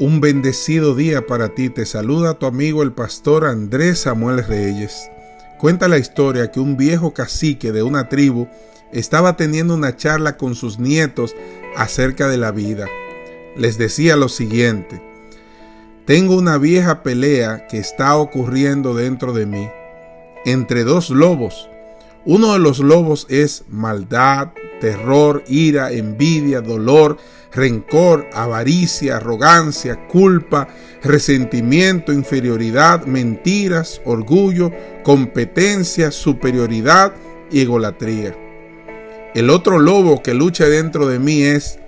Un bendecido día para ti. Te saluda tu amigo el pastor Andrés Samuel Reyes. Cuenta la historia que un viejo cacique de una tribu estaba teniendo una charla con sus nietos acerca de la vida. Les decía lo siguiente. Tengo una vieja pelea que está ocurriendo dentro de mí, entre dos lobos. Uno de los lobos es maldad, terror, ira, envidia, dolor, rencor, avaricia, arrogancia, culpa, resentimiento, inferioridad, mentiras, orgullo, competencia, superioridad y egolatría. El otro lobo que lucha dentro de mí es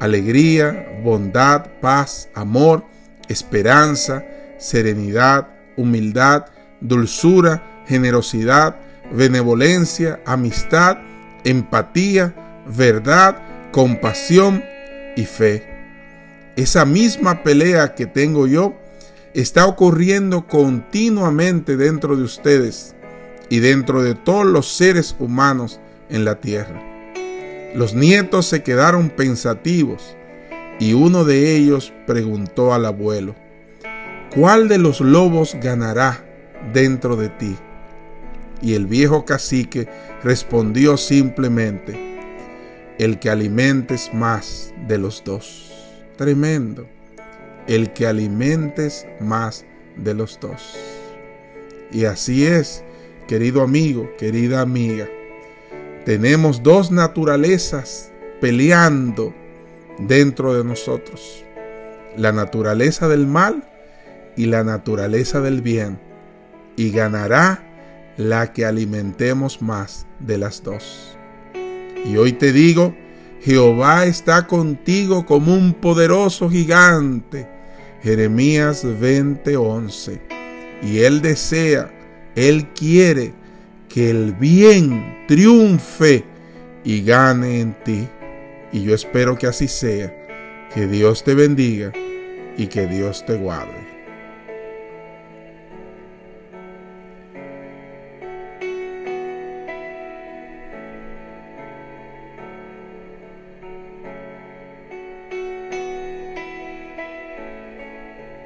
alegría, bondad, paz, amor, esperanza, serenidad, humildad, dulzura, generosidad, benevolencia, amistad, empatía, verdad, compasión y fe. Esa misma pelea que tengo yo está ocurriendo continuamente dentro de ustedes y dentro de todos los seres humanos en la tierra. Los nietos se quedaron pensativos y uno de ellos preguntó al abuelo, ¿cuál de los lobos ganará dentro de ti? Y el viejo cacique respondió simplemente, el que alimentes más de los dos. Tremendo. El que alimentes más de los dos. Y así es, querido amigo, querida amiga. Tenemos dos naturalezas peleando dentro de nosotros. La naturaleza del mal y la naturaleza del bien. Y ganará la que alimentemos más de las dos. Y hoy te digo, Jehová está contigo como un poderoso gigante. Jeremías 20:11. Y Él desea, Él quiere que el bien triunfe y gane en ti. Y yo espero que así sea. Que Dios te bendiga y que Dios te guarde.